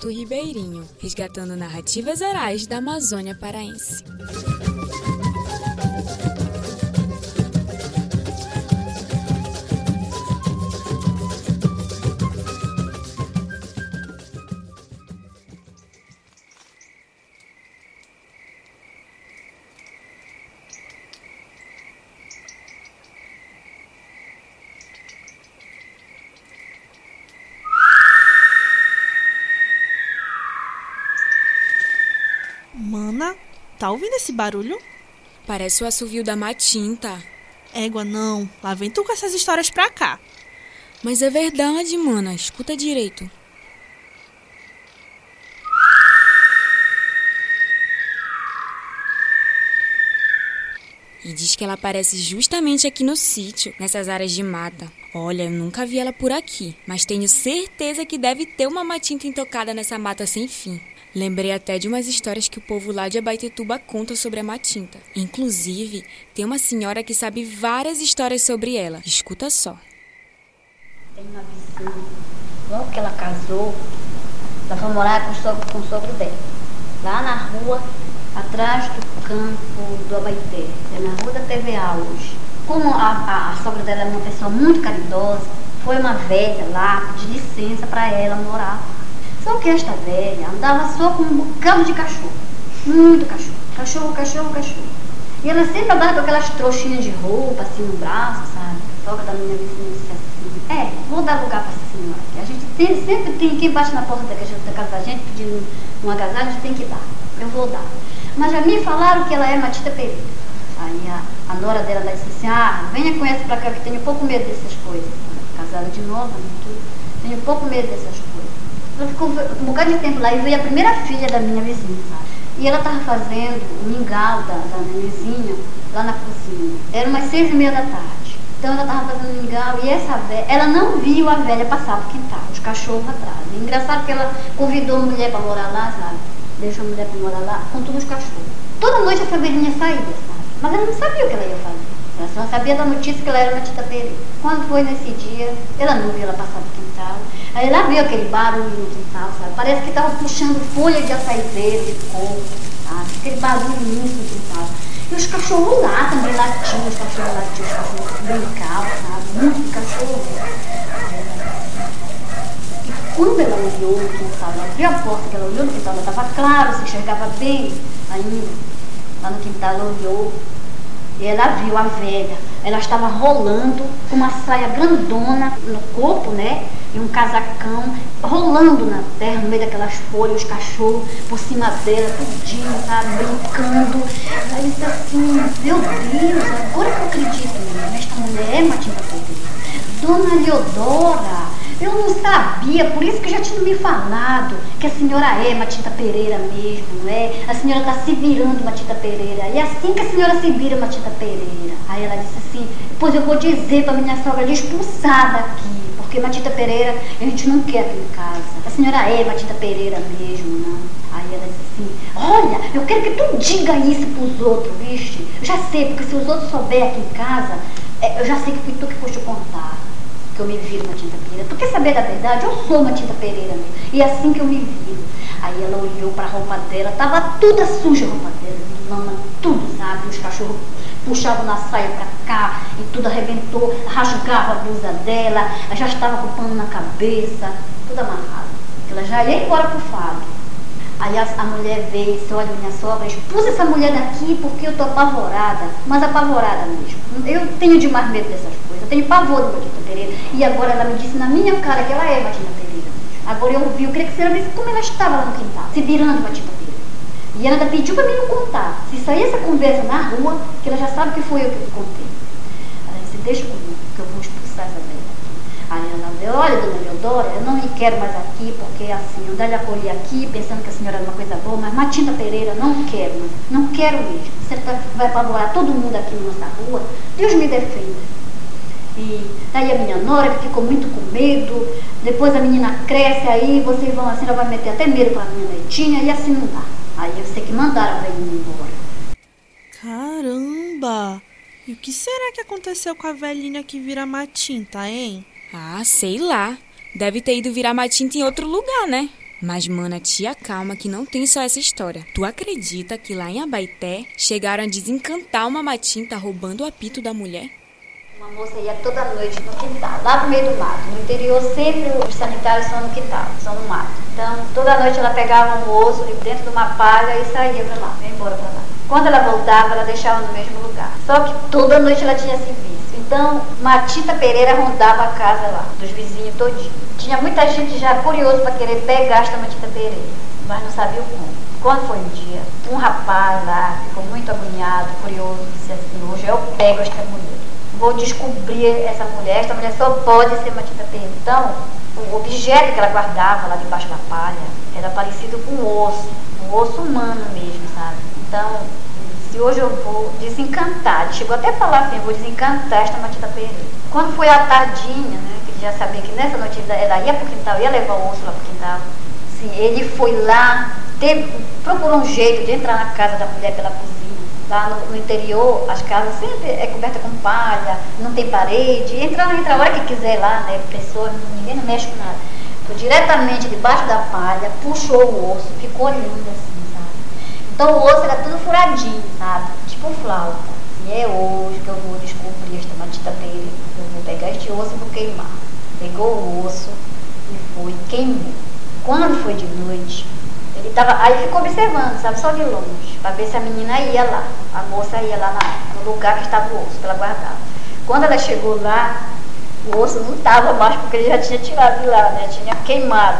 Instituto Ribeirinho, resgatando narrativas orais da Amazônia paraense. Tá ouvindo esse barulho? Parece o assovio da matinta. Égua, não. Lá vem tu com essas histórias pra cá. Mas é verdade, mana. Escuta direito. E diz que ela aparece justamente aqui no sítio, nessas áreas de mata. Olha, eu nunca vi ela por aqui, mas tenho certeza que deve ter uma matinta intocada nessa mata sem fim. Lembrei até de umas histórias que o povo lá de Abaitetuba conta sobre a matinta. Inclusive, tem uma senhora que sabe várias histórias sobre ela. Escuta só. Tem uma vizinha, logo que ela casou, ela foi morar com o sogro, com o sogro dela. Lá na rua, atrás do campo do Abaité, é na rua da TVA hoje. Como a, a, a sogra dela é uma pessoa muito caridosa, foi uma velha lá pedir licença para ela morar. Só que esta velha andava só com um bocado de cachorro. Muito cachorro. Cachorro, cachorro, cachorro. E ela sempre andava com aquelas trouxinhas de roupa assim no braço, sabe? A sogra da minha vizinha disse assim, é, vou dar lugar essa senhora aqui. A gente tem, sempre tem quem bate na porta da, da casa da gente pedindo um agasalho, a gente tem que dar. Eu vou dar. Mas já me falaram que ela é Matita Pereira. Aí a, a nora dela disse assim, ah, venha com essa pra cá que tenho pouco medo dessas coisas. Casada de novo, né. Tenho pouco medo dessas coisas. Ela ficou um bocado de tempo lá e veio a primeira filha da minha vizinha? E ela estava fazendo o mingau da, da minha vizinha lá na cozinha. Era umas seis e meia da tarde. Então ela estava fazendo mingau e essa velha, ela não viu a velha passar pro quintal, os cachorros atrás. E engraçado que ela convidou a mulher para morar lá, sabe? Deixou a mulher para morar lá com todos os cachorros. Toda noite essa velhinha saía, sabe? Mas ela não sabia o que ela ia fazer. Ela só sabia da notícia que ela era uma tita Pereira. Quando foi nesse dia, ela não viu ela passar pro quintal. Aí ela viu aquele barulho no quintal, sabe? Parece que estava puxando folha de açaí verde, de coco, sabe? Aquele barulho imenso no quintal. E os cachorros lá também latiam, os cachorros latiam, os cachorros brincavam, sabe? Muito cachorro. E quando ela olhou no quintal, ela abriu a porta que ela olhou no quintal, ela estava claro, se enxergava bem ainda. Lá no quintal ela olhou e ela viu a velha. Ela estava rolando com uma saia grandona no corpo, né? E um casacão, rolando na terra, no meio daquelas folhas, os cachorros por cima dela, tudinho, sabe? Brincando. Ela disse assim, meu Deus, agora que eu acredito mesmo, esta mulher é Matilda Pereira. Dona Leodora, eu não sabia, por isso que já tinha me falado que a senhora é Matita Pereira mesmo, é? A senhora está se virando Matita Pereira. E assim que a senhora se vira Matita Pereira. Aí ela disse assim, pois eu vou dizer para minha sogra lhe expulsar daqui, porque Matita Pereira a gente não quer aqui em casa. A senhora é Matita Pereira mesmo, não? Aí ela disse assim, olha, eu quero que tu diga isso pros outros, viste? Eu já sei, porque se os outros souberem aqui em casa, eu já sei que fui tu que foste contar que eu me viro tinta pereira. Quer saber da verdade? Eu sou uma tinta pereira mesmo. E é assim que eu me viro. Aí ela olhou para a roupa dela, tava toda suja a roupa dela, lama, tudo, sabe? Os cachorros puxavam na saia para cá e tudo arrebentou, rasgava a blusa dela, ela já estava com o pano na cabeça, tudo amarrado. Ela já ia embora pro fado. Aí a, a, mulher veio e disse, olha minha sogra, expulsa essa mulher daqui porque eu tô apavorada, mas apavorada mesmo. Eu tenho demais medo dessas tenho pavor de Matilda Pereira. E agora ela me disse na minha cara que ela é Matilda Pereira. Agora eu vi, eu queria que você visse como ela estava lá no quintal, se virando Matilda Pereira. E ela ainda pediu para mim não contar. Se sair essa conversa na rua, que ela já sabe que foi eu que contei. Ela disse, deixa comigo, que eu vou expulsar essa velha. Aí ela disse, olha, dona Leodora, eu não me quero mais aqui, porque assim, eu lhe acolhi aqui, pensando que a senhora era uma coisa boa, mas Matilda Pereira, não quero, não quero mesmo. Você tá, vai apavorar todo mundo aqui na nossa rua, Deus me defenda. E daí a minha nora, que ficou muito com medo, depois a menina cresce, aí vocês vão assim, ela vai meter até medo com a minha netinha, e assim não dá. Aí eu sei que mandaram a velhinha embora. Caramba! E o que será que aconteceu com a velhinha que vira matinta, hein? Ah, sei lá. Deve ter ido virar matinta em outro lugar, né? Mas, mana, tia calma que não tem só essa história. Tu acredita que lá em Abaité chegaram a desencantar uma matinta roubando o apito da mulher? Uma moça ia toda noite no quintal, lá no meio do mato. No interior sempre os sanitários são no quintal, são no mato. Então toda noite ela pegava um osso dentro de uma palha e saía para lá, ia embora para lá. Quando ela voltava, ela deixava no mesmo lugar. Só que toda noite ela tinha esse vício. Então, Matita Pereira rondava a casa lá, dos vizinhos todinhos. Tinha muita gente já curioso para querer pegar esta Matita Pereira, mas não sabia como. Quando foi um dia, um rapaz lá ficou muito agoniado, curioso, disse assim, hoje eu pego esta mulher. Vou descobrir essa mulher, esta mulher só pode ser Pereira. Então, o objeto que ela guardava lá debaixo da palha era parecido com um osso, um osso humano mesmo, sabe? Então, se hoje eu vou desencantar, chegou até a falar assim, eu vou desencantar esta Matita Pereira. Quando foi a tardinha, né, que ele já sabia que nessa noite ela ia para o quintal, ia levar o osso lá para o quintal, assim, ele foi lá, teve, procurou um jeito de entrar na casa da mulher pela cozinha. Lá no, no interior, as casas sempre é coberta com palha, não tem parede, entra, entra a hora que quiser lá, né, pessoa, ninguém não mexe com nada. Foi diretamente debaixo da palha, puxou o osso, ficou lindo assim, sabe? Então o osso era tudo furadinho, sabe? Tipo flauta. E é hoje que eu vou descobrir esta matita dele. Eu vou pegar este osso e vou queimar. Pegou o osso e foi, queimou. Quando foi de noite, ele tava, aí ficou observando, sabe, só de longe, para ver se a menina ia lá. A moça ia lá na, no lugar que estava o osso, que ela guardava. Quando ela chegou lá, o osso não estava mais, porque ele já tinha tirado de lá, né? Tinha queimado.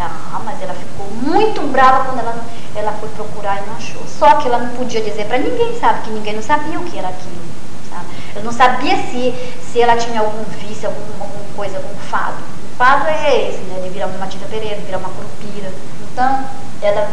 Ah, mas ela ficou muito brava quando ela, ela foi procurar e não achou. Só que ela não podia dizer para ninguém, sabe? Que ninguém não sabia o que era aquilo. Sabe? Ela não sabia se, se ela tinha algum vício, algum, alguma coisa, algum fado. O fado é esse, né? De virar uma Matilda Pereira, virar uma curupira. Então, ela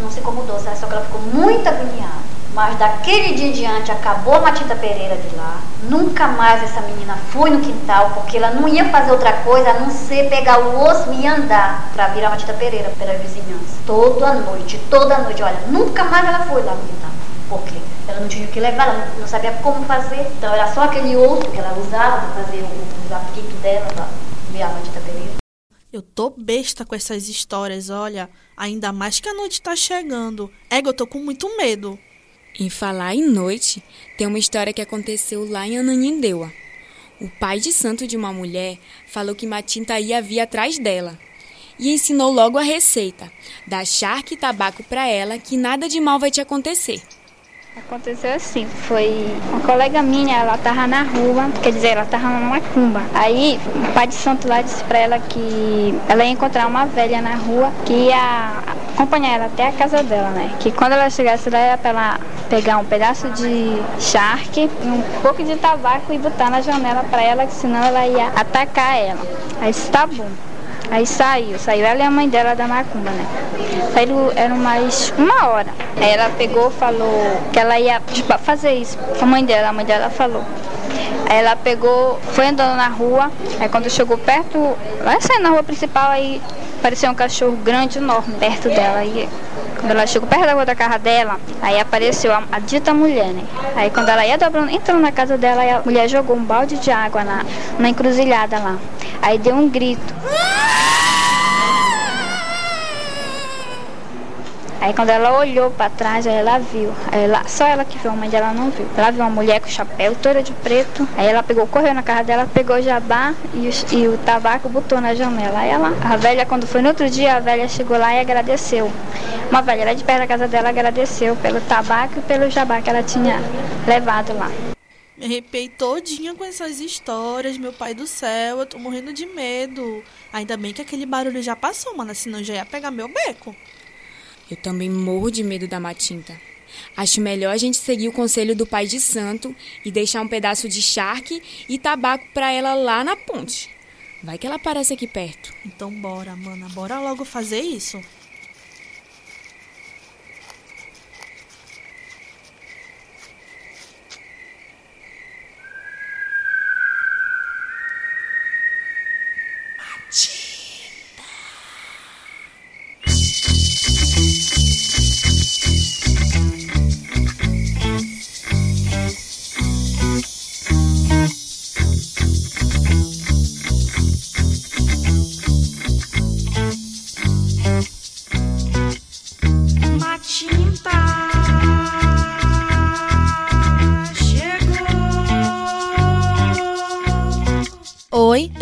não se incomodou, só que ela ficou muito agoniada. Mas daquele dia em diante acabou a Matilda Pereira de lá. Nunca mais essa menina foi no quintal, porque ela não ia fazer outra coisa a não ser pegar o osso e andar para virar a Matilda Pereira pela vizinhança. Toda noite, toda noite. Olha, nunca mais ela foi lá no quintal. Por quê? Ela não tinha o que levar, ela não sabia como fazer. Então era só aquele osso que ela usava para fazer o, o dela para virar a Matilda Pereira. Eu tô besta com essas histórias, olha. Ainda mais que a noite tá chegando. Ego, eu tô com muito medo. Em falar em noite, tem uma história que aconteceu lá em Ananindeua. O pai de santo de uma mulher falou que Matinta ia vir atrás dela e ensinou logo a receita: dar charque e tabaco para ela que nada de mal vai te acontecer. Aconteceu assim, foi uma colega minha, ela tava na rua, quer dizer, ela tava numa cumba. Aí o pai de santo lá disse pra ela que ela ia encontrar uma velha na rua que ia acompanhar ela até a casa dela, né? Que quando ela chegasse lá era pra ela pegar um pedaço de charque, um pouco de tabaco e botar na janela pra ela, que senão ela ia atacar ela. Aí disse, tá bom. Aí saiu, saiu ela e a mãe dela da macumba, né? Saíram, eram mais uma hora. Aí ela pegou, falou que ela ia tipo, fazer isso com a mãe dela, a mãe dela falou. Aí ela pegou, foi andando na rua, aí quando chegou perto, lá saindo na rua principal, aí apareceu um cachorro grande, enorme, perto dela. Aí quando ela chegou perto da rua da casa dela, aí apareceu a, a dita mulher, né? Aí quando ela ia dobrando, entrando na casa dela, a mulher jogou um balde de água na, na encruzilhada lá. Aí deu um grito. Aí quando ela olhou para trás, ela viu. Ela, só ela que viu, a mãe dela não viu. Ela viu uma mulher com chapéu toda de preto. Aí ela pegou, correu na casa dela, pegou o jabá e o, e o tabaco botou na janela. Aí ela, a velha, quando foi no outro dia, a velha chegou lá e agradeceu. Uma velha lá de perto da casa dela agradeceu pelo tabaco e pelo jabá que ela tinha levado lá. Me arrepiei todinha com essas histórias, meu pai do céu, eu tô morrendo de medo. Ainda bem que aquele barulho já passou, mano, senão já ia pegar meu beco. Eu também morro de medo da matinta. Acho melhor a gente seguir o conselho do pai de santo e deixar um pedaço de charque e tabaco para ela lá na ponte. Vai que ela aparece aqui perto. Então bora, mana, bora logo fazer isso.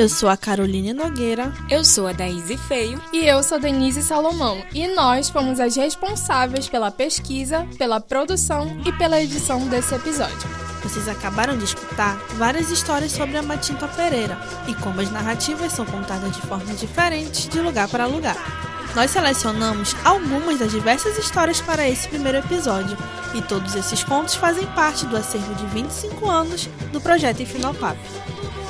Eu sou a Caroline Nogueira. Eu sou a Daíse Feio. E eu sou Denise Salomão. E nós fomos as responsáveis pela pesquisa, pela produção e pela edição desse episódio. Vocês acabaram de escutar várias histórias sobre a Matinta Pereira e como as narrativas são contadas de formas diferentes de lugar para lugar. Nós selecionamos algumas das diversas histórias para esse primeiro episódio, e todos esses contos fazem parte do acervo de 25 anos do projeto Infinopap.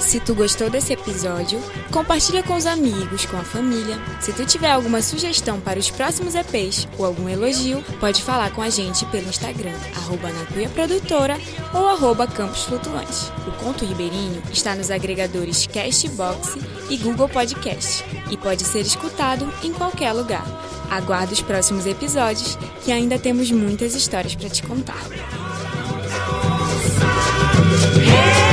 Se tu gostou desse episódio, compartilha com os amigos, com a família. Se tu tiver alguma sugestão para os próximos EPs ou algum elogio, pode falar com a gente pelo Instagram, arroba Produtora ou arroba Flutuante. O Conto Ribeirinho está nos agregadores Castbox e Google Podcast e pode ser escutado em qualquer lugar. Aguardo os próximos episódios que ainda temos muitas histórias para te contar. Hey!